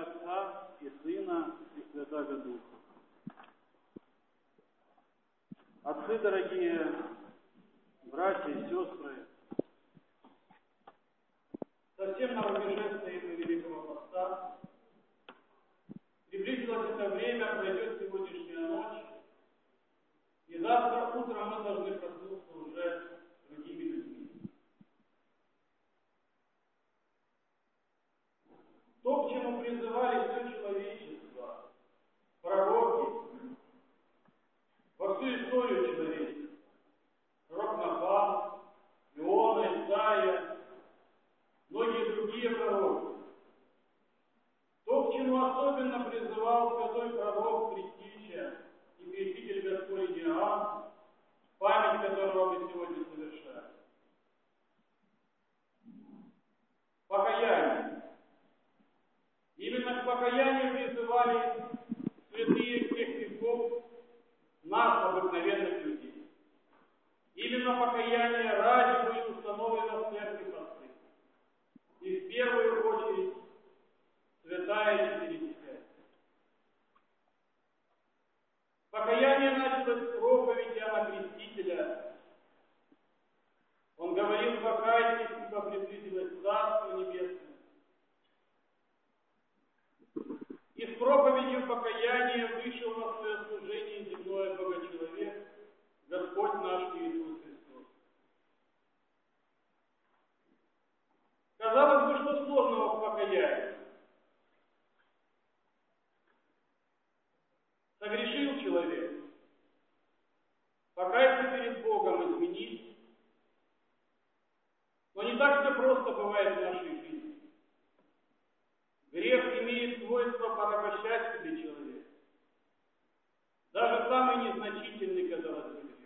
Отца и Сына и Святаго Духа. Отцы дорогие, братья и сестры, совсем на рубеже стоит Великого Поста. Приблизилось это время, пройдет сегодняшняя ночь, и завтра утром мы должны проснуться уже Hallelujah покаяния вышел на свое служение земное Богочеловек, Господь наш Иисус Христос. Казалось бы, что сложного в покаянии? Согрешил человек, покаяться перед Богом, изменить. Но не так все просто бывает в нашей жизни. Грех имеет свойство порабощать себе человека. Даже самый незначительный, казалось бы, грех.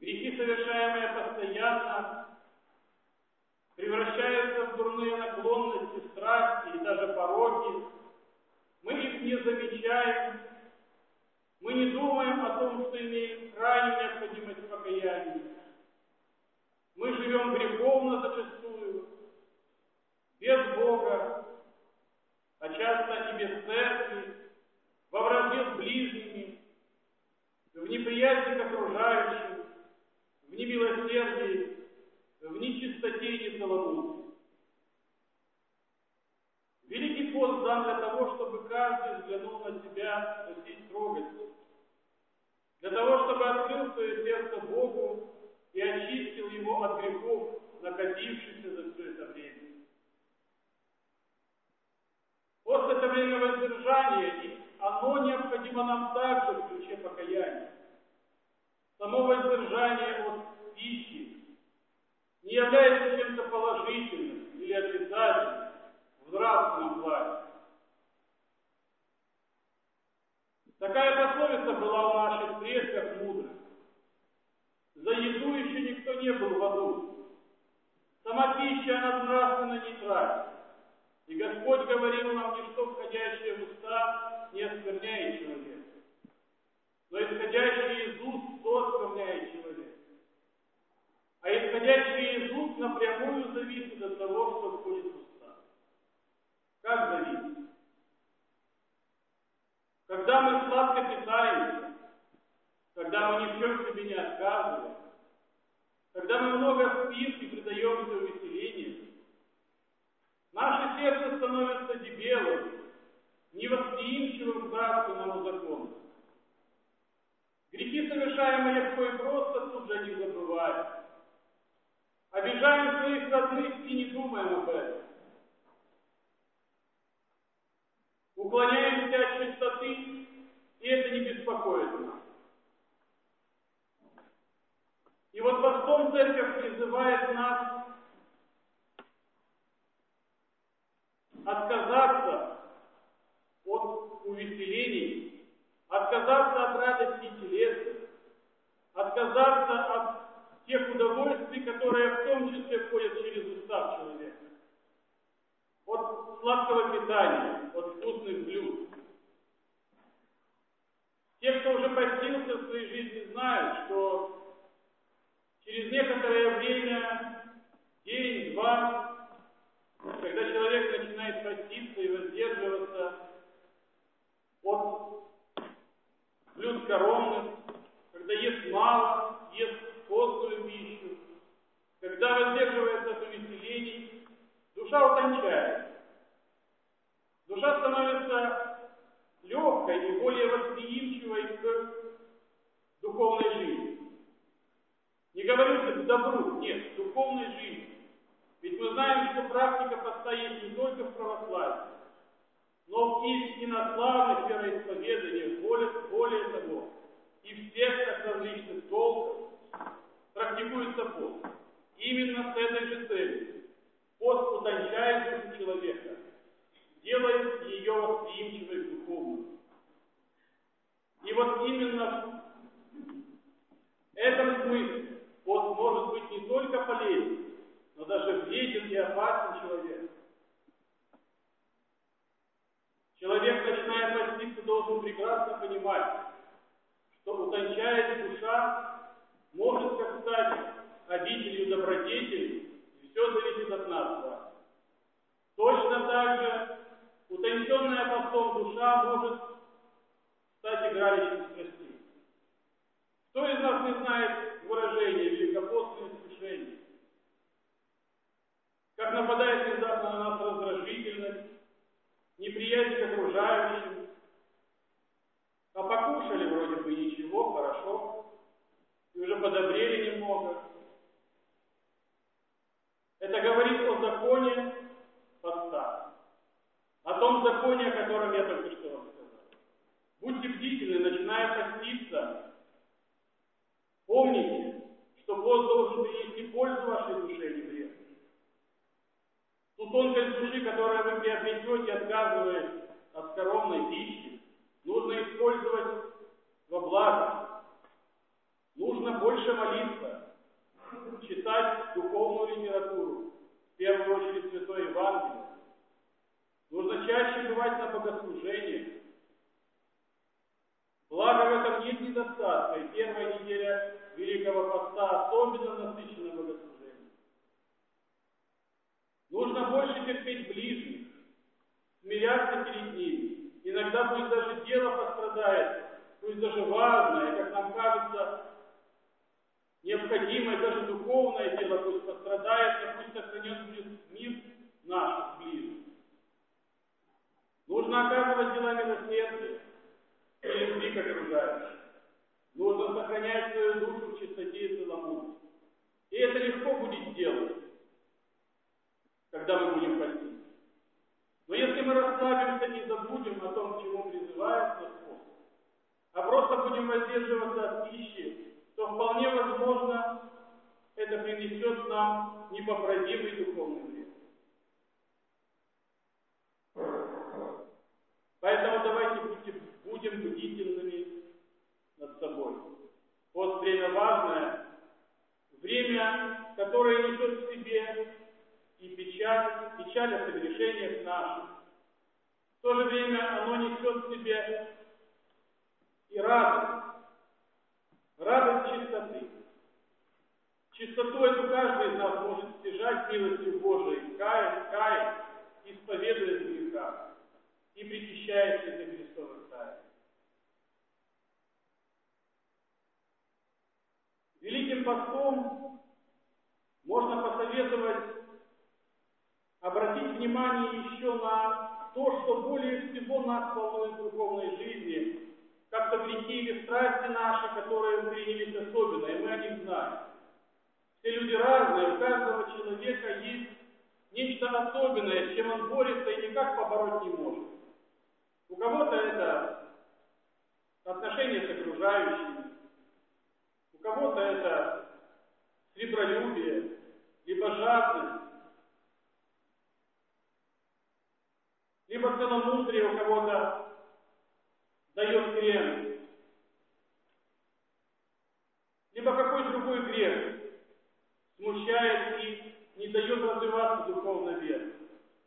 Грехи, совершаемые постоянно, превращаются в дурные наклонности, страсти и даже пороки. Мы их не замечаем, мы не думаем о том, что имеем крайнюю необходимость в покаянии. Мы живем греховно зачастую, без Бога, а часто и без церкви, во вражде с ближними, в неприязни к окружающим, в немилосердии, в нечистоте и нецеломудрии. Великий пост дан для того, чтобы каждый взглянул на себя со всей строгостью, для того, чтобы открыл свое сердце Богу и очистил его от грехов, накопившихся за все это время. Пост это время воздержания, и оно необходимо нам также в ключе покаяния. Само воздержание от пищи не является чем-то положительным или отрицательным в нравственном плане. Такая пословица была у наших предков мудрых. За еду еще никто не был в аду. Сама пища, она нравственно нейтральна. И Господь говорил нам, ничто входящее в уста не оскверняет человека, но исходящее из уст то оскверняет человека. А исходящее из уст напрямую зависит от того, что входит в уста. Как зависит? Когда мы сладко питаемся, когда мы ни в чем себе не отказываем, когда мы много спим и предаемся увеселению, наше сердце становится дебелым, невосприимчивым к нравственному закону. Грехи, совершаемые легко и просто, тут же не забываем. Обижаем своих родных и не думаем об этом. Уклоняемся от чистоты, и это не беспокоит нас. И вот постом церковь призывает нас отказаться от увеселений, отказаться от отказаться от тех удовольствий, которые в том числе входят через устав человека. От сладкого питания, от вкусных блюд. Те, кто уже постился в своей жизни, знают, что через некоторое время, день-два, когда человек начинает поститься и воздерживаться от блюд коронных, когда ест мало, ест пошлую пищу, когда воздерживается от увеселений, душа утончается, Душа становится легкой и более восприимчивой к духовной жизни. Не говорю к добру, нет, духовной жизни. Ведь мы знаем, что практика поста не только в православии, но и в инославных вероисповеданиях, более, более того, и в сектах различных толков практикуется пост. Именно с этой же целью. Пост утончает душу человека, делает ее восприимчивой к духовному. И вот именно в этом смысле пост может быть не только полезен, но даже вреден и опасен человеку. Человек, начиная поститься, должен прекрасно понимать, что утончает душа, может, как стать обителью добродетели, и все зависит от нас. Точно так же утонченная постом душа может стать игралищем страстей. Кто из нас не знает выражение великопостное искушение? Как нападает внезапно на нас раздражительность, неприязнь к окружающим. Подобрели немного. Это говорит о законе поста, о том законе, о котором я только что вам сказал. Будьте бдительны, начиная поститься. Помните, что пост должен принести пользу вашей душе, не вред. Ту тонкость души, которую вы приобретете, отказываясь от скоромной пищи, нужно использовать во благо. Нужно больше молиться, читать духовную литературу, в первую очередь Святое Евангелие. Нужно чаще бывать на богослужениях. Благо в этом нет недостатка, и первая неделя Великого Поста особенно насыщена богослужением. Нужно больше терпеть ближних, смиряться перед ними. Иногда пусть даже дело пострадает, пусть даже важное, как нам кажется, даже духовное дело пусть пострадает, но пусть сохранен будет мир наш ближних. Нужно оказывать дела милосердия и любви к окружающим. Нужно сохранять свою душу в чистоте и целомудрии. И это легко будет делать когда мы будем поститься. Но если мы расслабимся и забудем о том, к чему призывает Господь, а просто будем воздерживаться от пищи, то вполне возможно это принесет нам непоправимый духовный вред. Поэтому давайте будем, будем бдительными над собой. Вот время важное, время, которое несет в себе и печаль, печаль о согрешениях наших. В то же время оно несет в себе и радость, радость. Чистоту эту каждый из нас может стяжать милостью Божией, каясь, каясь, исповедуя греха и причащаясь для Христовых тайн. Великим постом можно посоветовать обратить внимание еще на то, что более всего нас волнует в духовной жизни, как-то грехи или страсти наши, которые принялись особенно, и мы о них знаем. Все люди разные, у каждого человека есть нечто особенное, с чем он борется и никак побороть не может. У кого-то это отношения с окружающими, у кого-то это сребролюбие, либо жадность, либо целомудрие у кого-то дает грех, либо грех смущает и не дает развиваться духовно вере.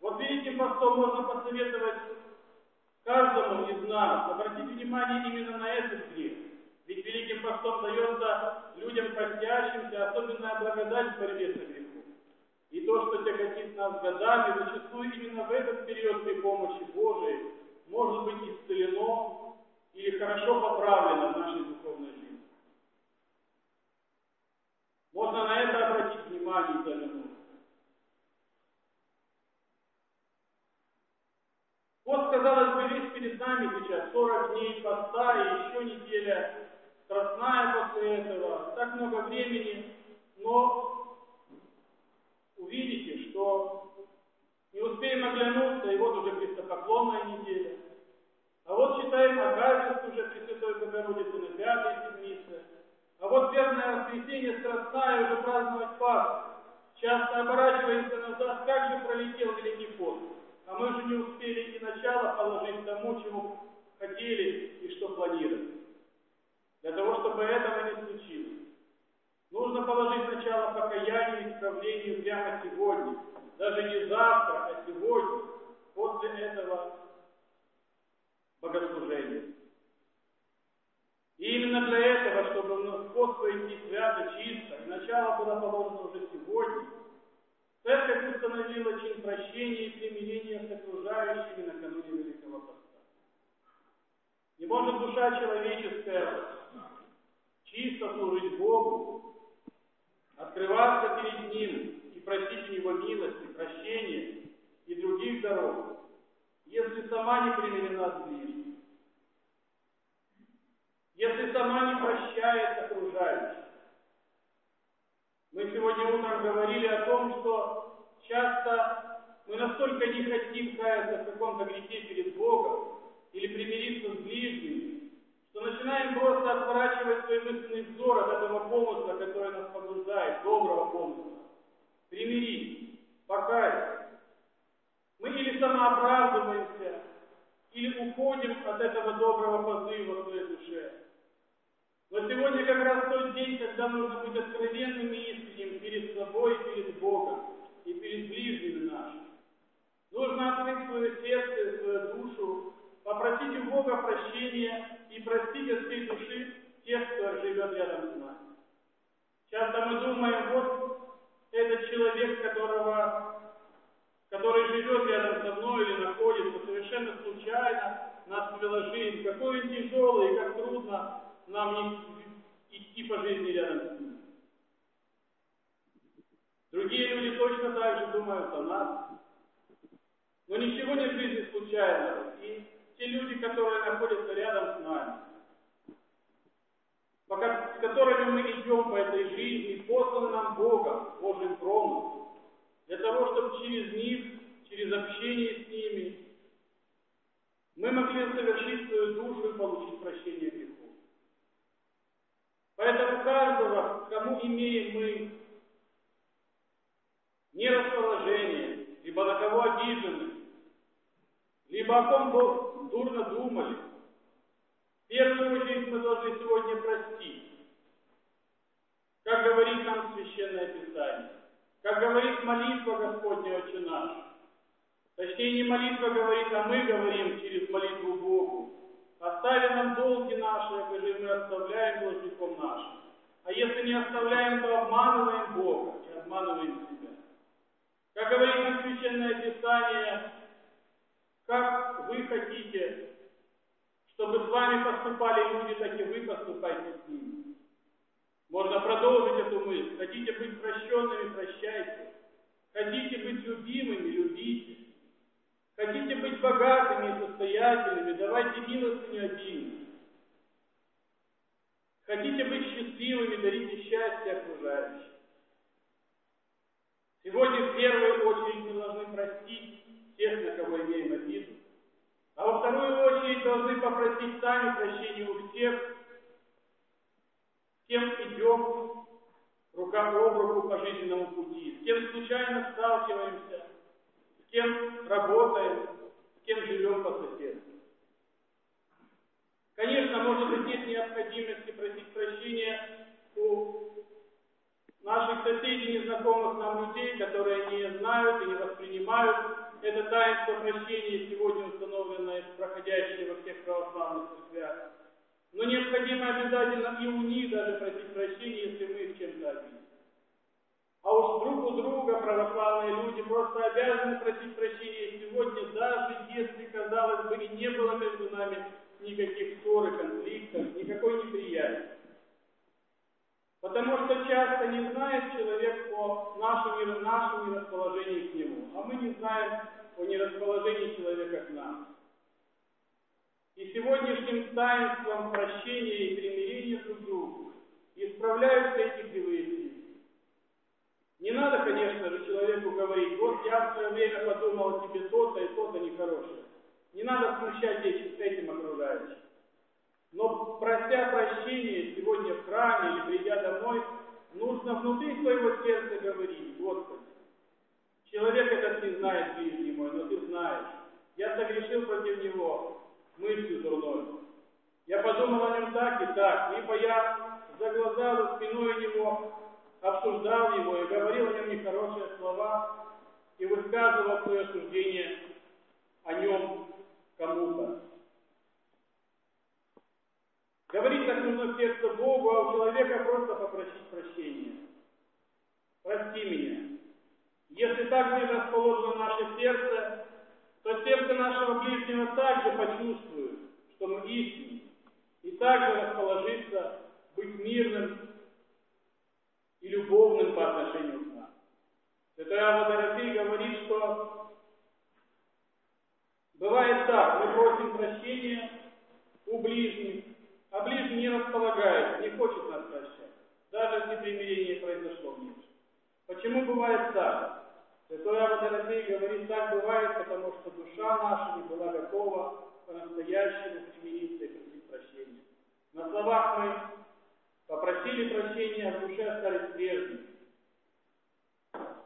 Вот великим постом можно посоветовать каждому из нас обратить внимание именно на этот грех. Ведь великим постом дается людям постящимся особенная благодать в борьбе с грехом. И то, что тяготит нас годами, зачастую именно в этот период при помощи Божией может быть исцелено или хорошо поправлено в нашей духовной жизни. Можно на это обратить вниманием даже нужно. Вот, казалось бы, весь перед нами сейчас. 40 дней поста и еще неделя. Страстная после этого, так много времени, но увидите, что не успеем оглянуться, и вот уже крестопоклонная неделя. А вот читаем Агапист уже Пресвятой Богородицы на пятой а вот верное воскресенье страстная уже праздновать Пасху. Часто оборачиваемся назад, как же пролетел Великий пост. А мы же не успели и начало положить тому, чему хотели и что планировали. Для того, чтобы этого не случилось, нужно положить начало покаянию и исправлению прямо сегодня. Даже не завтра, а сегодня, после этого богослужения. И именно для этого, чтобы вход пройти свято, чисто, и начало было положено уже сегодня, Церковь установила чин прощения и примирения с окружающими накануне Великого Поста. Не может душа человеческая чисто служить Богу, открываться перед Ним и просить у Него милости, прощения и других даров, если сама не примирена с ближним, если сама не прощает окружающих. Мы сегодня утром говорили о том, что часто мы настолько не хотим каяться в каком-то грехе перед Богом или примириться с ближними, что начинаем просто отворачивать свой мысленный взор от этого помысла, который нас погружает, доброго помысла. Примирить, покаяться. Мы или самооправдываемся, или уходим от этого доброго позыва в своей душе. Но сегодня как раз когда нужно быть откровенным и искренним перед собой, перед Богом и перед ближними нашими. Нужно открыть свое сердце, свою душу, попросить у Бога прощения и простить от всей души тех, кто живет рядом с нами. Часто мы думаем, вот этот человек, которого, который живет рядом со мной или находится, совершенно случайно нас свела жизнь, какой он тяжелый и как трудно нам не идти по жизни рядом с ним. Другие люди точно так же думают о нас. Но ничего не в жизни случайного. И те люди, которые находятся рядом с нами, пока, с которыми мы идем по этой жизни, посланы нам Богом, Божьим промыслом, для того, чтобы через них, через общение с ними, мы могли совершить свою душу и получить прощение грехов. Поэтому каждого, кому имеем мы нерасположение, либо на кого обижены, либо о ком дурно думали, в первую очередь мы должны сегодня простить. Как говорит нам Священное Писание, как говорит молитва Господня Отче наш. Точнее, не молитва говорит, а мы говорим через молитву Богу. Остави нам долги наши, как же мы оставляем должником нашим. А если не оставляем, то обманываем Бога и обманываем себя. Как говорит нам Священное Писание, как вы хотите, чтобы с вами поступали люди, так и вы поступайте с ними. Можно продолжить эту мысль. Хотите быть прощенными, прощайте. Хотите быть любимыми, любите. Быть богатыми и состоятельными, давайте милостыню обильно. Хотите быть счастливыми, дарите счастье окружающим. Сегодня в первую очередь мы должны простить тех, на кого имеем обиду. А во вторую очередь должны попросить сами прощения у всех, с кем идем рука об руку по жизненному пути, с кем случайно сталкиваемся, с кем работаем, кем живем по соседству. Конечно, может быть, нет необходимости просить прощения у наших соседей, незнакомых нам людей, которые не знают и не воспринимают это таинство прощения, сегодня установленное, проходящее во всех православных церквях. Но необходимо обязательно и у них даже просить прощения, если мы их чем-то обидели. Друг у друга православные люди просто обязаны просить прощения сегодня, даже если, казалось бы, и не было между нами никаких ссор и конфликтов, никакой неприязни. Потому что часто не знает человек о нашем, нашем нерасположении к нему, а мы не знаем о нерасположении человека к нам. и сегодняшним таинством прощения и примирения друг другу исправляются эти кривые. Не надо, конечно же, человеку говорить, вот я в свое время подумал о тебе то-то и то-то нехорошее. Не надо смущать этим окружающих. Но прося прощения сегодня в храме или придя домой, нужно внутри своего сердца говорить, Господи, человек этот не знает ближний мой, но ты знаешь. Я согрешил против него мыслью дурной. Я подумал о нем так и так, либо я за глаза, за спиной него обсуждал его и говорил нехорошие слова и высказывал свое суждение о нем кому-то. Говорить так нужно сердце Богу, а у человека просто попросить прощения. Прости меня. Если так будет расположено наше сердце, то сердце нашего ближнего также почувствует, что мы истинны, и также расположится быть мирным и любовным по отношению к Святой Авва говорит, что бывает так, мы просим прощения у ближних, а ближний не располагает, не хочет нас прощать, даже если примирение произошло внешне. Почему бывает так? Святой Авва говорит, так бывает, потому что душа наша не была готова по-настоящему примириться и просить прощения. На словах мы попросили прощения, а в душе остались прежними.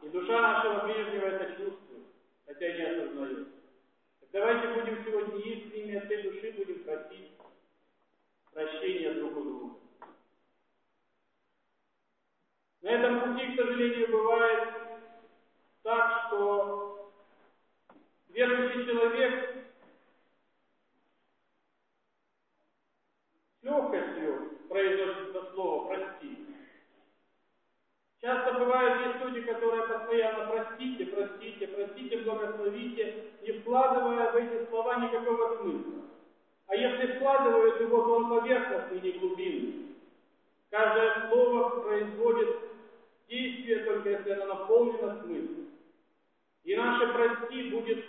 И душа нашего ближнего это чувствует, хотя и не осознает. Так давайте будем сегодня искренне от всей души будем просить прощения друг у друга. На этом пути, к сожалению, бывает так, что верующий человек с легкостью произносит это слово «прости». Часто бывают есть люди, которые постоянно «простите, простите, простите, благословите», не вкладывая в эти слова никакого смысла. А если вкладывают его, то он поверхностный, не глубинный. Каждое слово производит действие, только если оно наполнено смыслом. И наше «прости» будет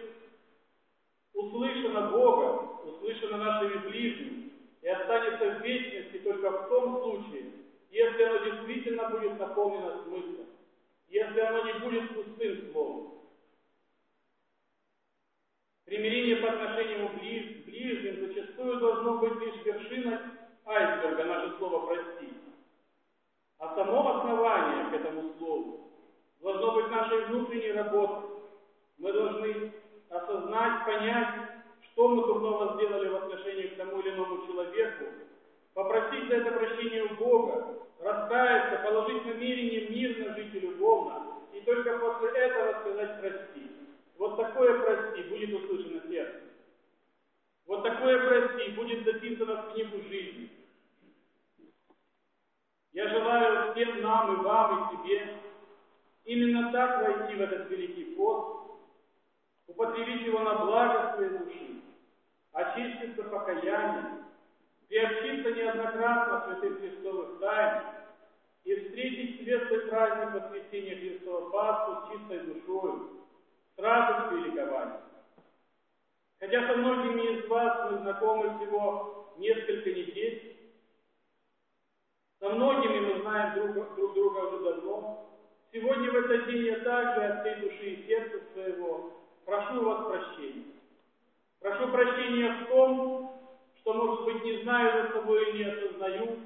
услышано Богом, услышано нашими ближними, и останется в вечности только в том случае, если оно действительно будет наполнено смыслом, если оно не будет пустым словом. Примирение по отношению к ближним зачастую должно быть лишь вершиной айсберга, наше слово «прости». А само основание к этому слову должно быть нашей внутренней работой. Мы должны осознать, понять, что мы дурного сделали в отношении к тому или иному человеку, попросить за это прощение у Бога, раскаяться, положить намерение мирно жить и любовно, и только после этого сказать «прости». Вот такое «прости» будет услышано сердцем. Вот такое «прости» будет записано в книгу жизни. Я желаю всем нам и вам, и себе именно так войти в этот великий пост, употребить его на благо своей души, очиститься покаянием, приобщиться неоднократно святых Христовых тайн и встретить светлый праздник воскресения Христова Пасху с чистой душою, и ликованием. Хотя со многими из вас мы знакомы всего несколько недель, со многими мы знаем друг, друг друга уже давно, сегодня в этот день я также от всей души и сердца своего прошу у вас прощения. Прошу прощения в том, что, может быть, не знаю за собой и не осознаю,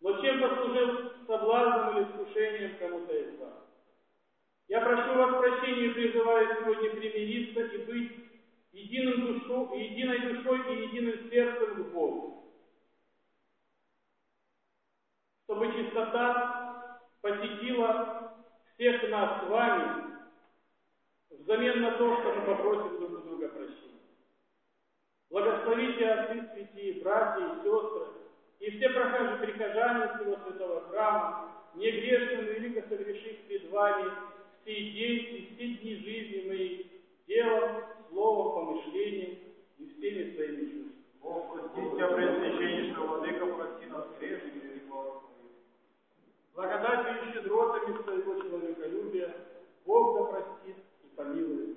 но чем послужил соблазном или искушением кому-то из вас. Я прошу вас прощения и призываю сегодня примириться и быть единым душу, единой душой и единым сердцем к Богу. Чтобы чистота посетила всех нас с вами взамен на то, что мы попросим друг у друга прощения. Благословите отцы святые, братья и сестры, и все прохожи, прихожане всего святого храма, не грешным и велико согрешив пред вами все идеи, все дни жизни моей, делом, словом, помышлением и всеми своими чувствами. Бог, прости тебя, Преосвященнейшего Владыка, прости нас грешных и слава Благодатью и щедротами своего человеколюбия Бог да простит и помилует.